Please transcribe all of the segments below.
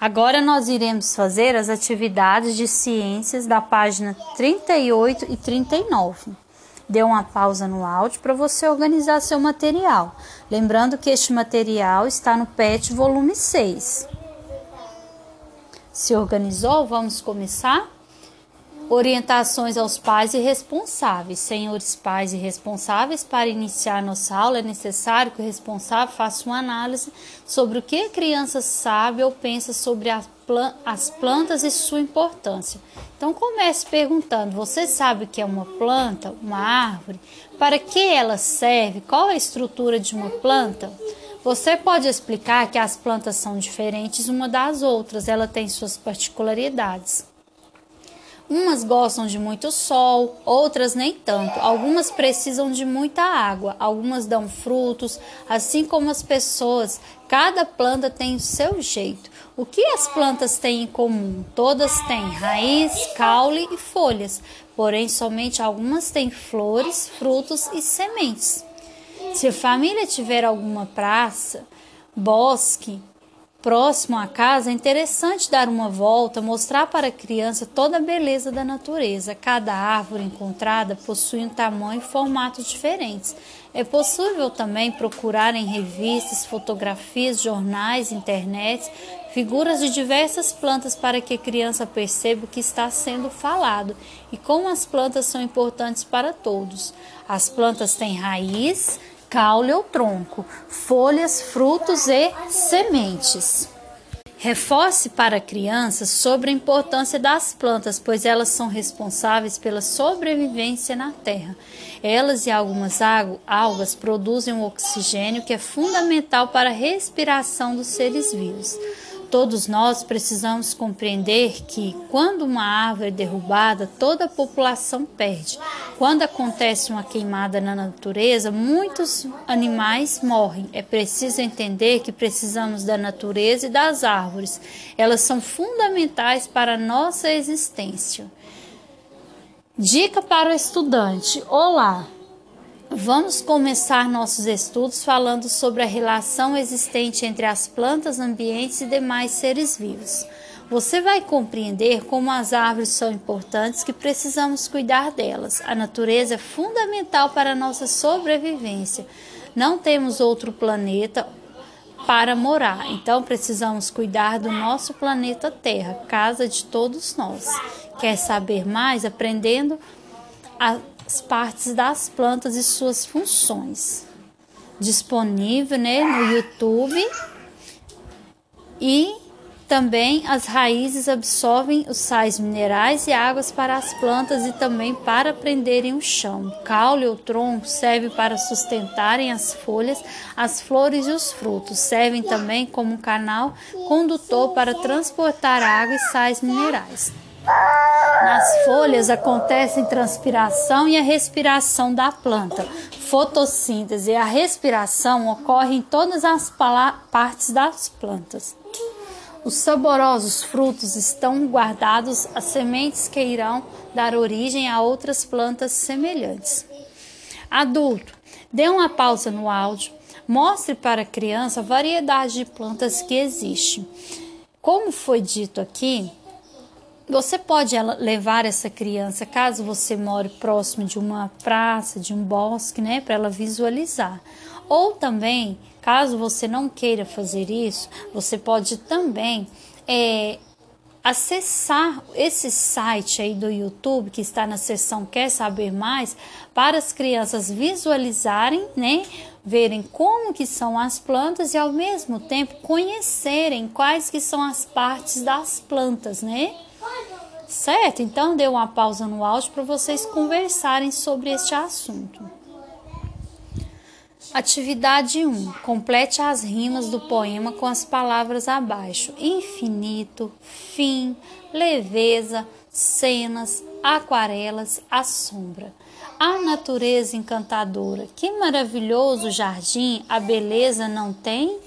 Agora nós iremos fazer as atividades de ciências da página 38 e 39. Dê uma pausa no áudio para você organizar seu material. Lembrando que este material está no PET volume 6. Se organizou? Vamos começar? Orientações aos pais e responsáveis. Senhores pais e responsáveis, para iniciar nossa aula é necessário que o responsável faça uma análise sobre o que a criança sabe ou pensa sobre as plantas e sua importância. Então comece perguntando: você sabe o que é uma planta, uma árvore? Para que ela serve? Qual a estrutura de uma planta? Você pode explicar que as plantas são diferentes uma das outras, ela tem suas particularidades. Umas gostam de muito sol, outras nem tanto. Algumas precisam de muita água, algumas dão frutos, assim como as pessoas. Cada planta tem o seu jeito. O que as plantas têm em comum? Todas têm raiz, caule e folhas, porém somente algumas têm flores, frutos e sementes. Se a família tiver alguma praça, bosque, Próximo à casa, é interessante dar uma volta, mostrar para a criança toda a beleza da natureza. Cada árvore encontrada possui um tamanho e formatos diferentes. É possível também procurar em revistas, fotografias, jornais, internet, figuras de diversas plantas para que a criança perceba o que está sendo falado e como as plantas são importantes para todos. As plantas têm raiz, caule ou tronco, folhas, frutos e sementes. Reforce para crianças sobre a importância das plantas, pois elas são responsáveis pela sobrevivência na Terra. Elas e algumas algas produzem um oxigênio que é fundamental para a respiração dos seres vivos. Todos nós precisamos compreender que, quando uma árvore é derrubada, toda a população perde. Quando acontece uma queimada na natureza, muitos animais morrem. É preciso entender que precisamos da natureza e das árvores. Elas são fundamentais para a nossa existência. Dica para o estudante: Olá! Vamos começar nossos estudos falando sobre a relação existente entre as plantas, ambientes e demais seres vivos. Você vai compreender como as árvores são importantes que precisamos cuidar delas. A natureza é fundamental para a nossa sobrevivência. Não temos outro planeta para morar, então precisamos cuidar do nosso planeta Terra, casa de todos nós. Quer saber mais? Aprendendo a as partes das plantas e suas funções. Disponível né, no YouTube e também as raízes absorvem os sais minerais e águas para as plantas e também para prenderem o chão. Caule ou tronco serve para sustentarem as folhas, as flores e os frutos. Servem também como canal condutor para transportar água e sais minerais. Nas folhas acontece transpiração e a respiração da planta. Fotossíntese e a respiração ocorre em todas as partes das plantas. Os saborosos frutos estão guardados as sementes que irão dar origem a outras plantas semelhantes. Adulto, dê uma pausa no áudio, mostre para a criança a variedade de plantas que existe. Como foi dito aqui, você pode levar essa criança, caso você more próximo de uma praça, de um bosque, né, para ela visualizar. Ou também, caso você não queira fazer isso, você pode também é, acessar esse site aí do YouTube que está na seção Quer Saber Mais para as crianças visualizarem, né, verem como que são as plantas e ao mesmo tempo conhecerem quais que são as partes das plantas, né? Certo? Então dê uma pausa no áudio para vocês conversarem sobre este assunto. Atividade 1. Complete as rimas do poema com as palavras abaixo: infinito, fim, leveza, cenas, aquarelas, a sombra. A natureza encantadora, que maravilhoso jardim, a beleza não tem?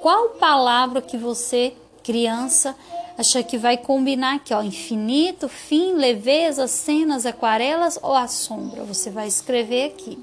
Qual palavra que você, criança, acha que vai combinar aqui, ó, infinito, fim, leveza, cenas, aquarelas ou a sombra. Você vai escrever aqui.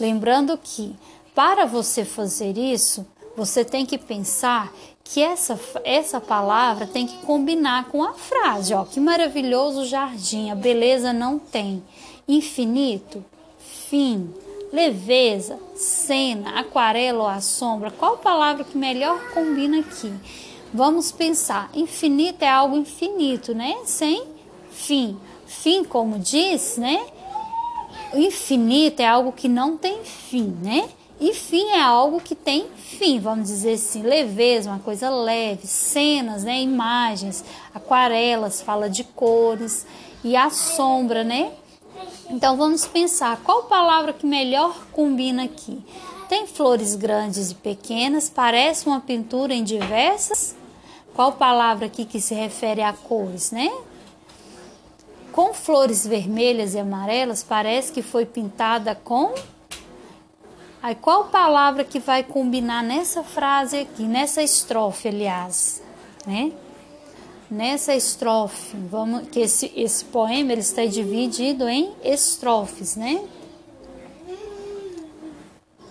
Lembrando que para você fazer isso, você tem que pensar que essa, essa palavra tem que combinar com a frase, ó. Que maravilhoso jardim, a beleza não tem. Infinito, fim, leveza, cena, aquarela ou a sombra. Qual palavra que melhor combina aqui? Vamos pensar. Infinito é algo infinito, né? Sem fim. Fim, como diz, né? O infinito é algo que não tem fim, né? E fim é algo que tem fim, vamos dizer assim, leveza, uma coisa leve, cenas, né, imagens, aquarelas, fala de cores e a sombra, né? Então vamos pensar qual palavra que melhor combina aqui. Tem flores grandes e pequenas, parece uma pintura em diversas. Qual palavra aqui que se refere a cores, né? Com flores vermelhas e amarelas, parece que foi pintada com Aí qual palavra que vai combinar nessa frase aqui, nessa estrofe, aliás, né? Nessa estrofe, vamos que esse esse poema ele está dividido em estrofes, né?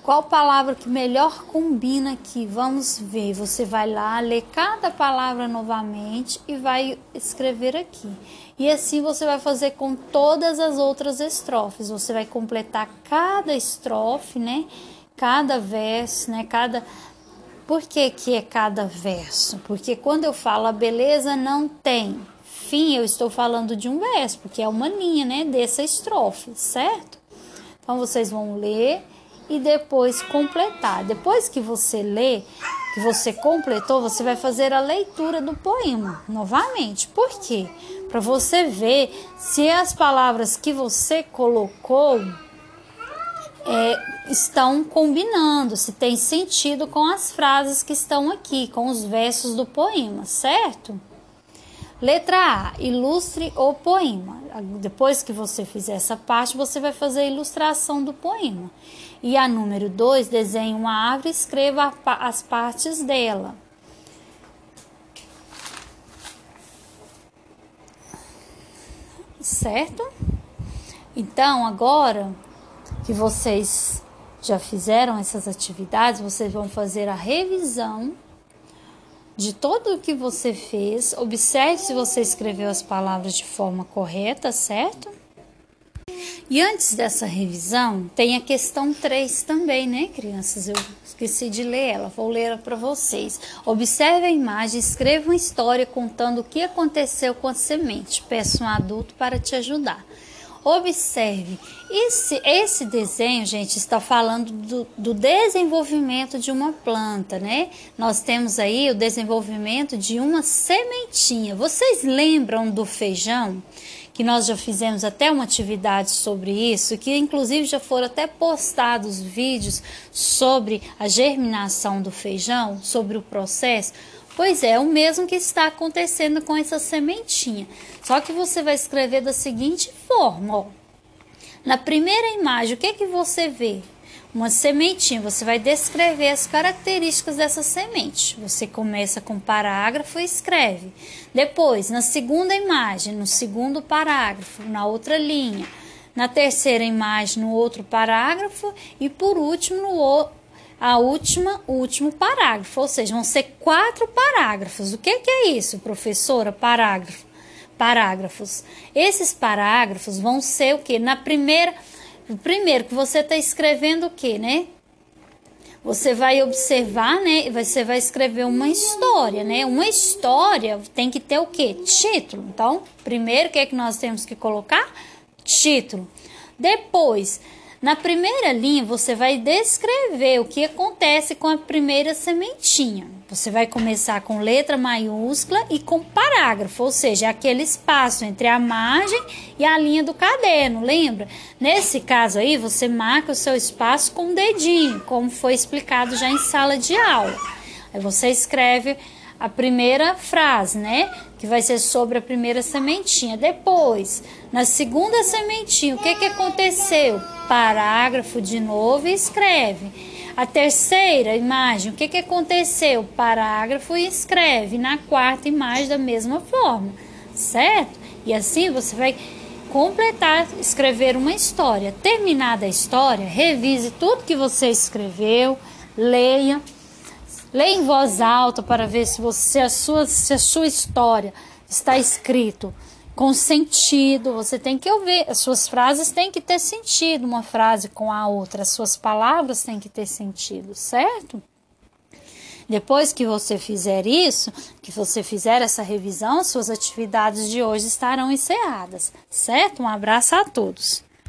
Qual palavra que melhor combina aqui? Vamos ver. Você vai lá, ler cada palavra novamente e vai escrever aqui. E assim você vai fazer com todas as outras estrofes. Você vai completar cada estrofe, né? Cada verso, né? Cada Por que que é cada verso? Porque quando eu falo a beleza não tem fim, eu estou falando de um verso, porque é uma linha, né, dessa estrofe, certo? Então vocês vão ler e depois completar. Depois que você lê, que você completou, você vai fazer a leitura do poema novamente. Por quê? Para você ver se as palavras que você colocou é, estão combinando, se tem sentido com as frases que estão aqui, com os versos do poema, certo? Letra A, ilustre o poema. Depois que você fizer essa parte, você vai fazer a ilustração do poema. E a número 2, desenhe uma árvore e escreva as partes dela. Certo? Então, agora que vocês já fizeram essas atividades, vocês vão fazer a revisão de tudo o que você fez. Observe se você escreveu as palavras de forma correta, certo? E antes dessa revisão, tem a questão 3 também, né, crianças? Eu esqueci de ler ela, vou ler para vocês. Observe a imagem, escreva uma história contando o que aconteceu com a semente. Peça um adulto para te ajudar. Observe, esse, esse desenho, gente, está falando do, do, desenvolvimento de uma planta, né? Nós temos aí o desenvolvimento de uma sementinha. Vocês lembram do feijão? Que nós já fizemos até uma atividade sobre isso, que inclusive já foram até postados vídeos sobre a germinação do feijão, sobre o processo. Pois é, o mesmo que está acontecendo com essa sementinha. Só que você vai escrever da seguinte forma, ó. Na primeira imagem, o que é que você vê? Uma sementinha, você vai descrever as características dessa semente. Você começa com parágrafo e escreve. Depois, na segunda imagem, no segundo parágrafo, na outra linha. Na terceira imagem, no outro parágrafo. E por último, no, a última, o último parágrafo, ou seja, vão ser quatro parágrafos. O que, que é isso, professora? Parágrafo. Parágrafos. Esses parágrafos vão ser o que? Na primeira, primeiro que você está escrevendo o que, né? Você vai observar, né? Você vai escrever uma história, né? Uma história tem que ter o que? Título. Então, primeiro, o que é que nós temos que colocar? Título. Depois, na primeira linha, você vai descrever o que acontece com a primeira sementinha. Você vai começar com letra maiúscula e com parágrafo, ou seja, aquele espaço entre a margem e a linha do caderno, lembra? Nesse caso aí, você marca o seu espaço com o dedinho, como foi explicado já em sala de aula. Aí você escreve a primeira frase, né? Que vai ser sobre a primeira sementinha. Depois, na segunda sementinha, o que, que aconteceu? Parágrafo de novo e escreve. A terceira imagem, o que, que aconteceu? Parágrafo e escreve. Na quarta imagem, da mesma forma, certo? E assim você vai completar, escrever uma história. Terminada a história, revise tudo que você escreveu, leia Leia em voz alta para ver se você a sua, se a sua história está escrito com sentido. Você tem que ouvir, as suas frases têm que ter sentido, uma frase com a outra, as suas palavras têm que ter sentido, certo? Depois que você fizer isso, que você fizer essa revisão, suas atividades de hoje estarão encerradas, certo? Um abraço a todos.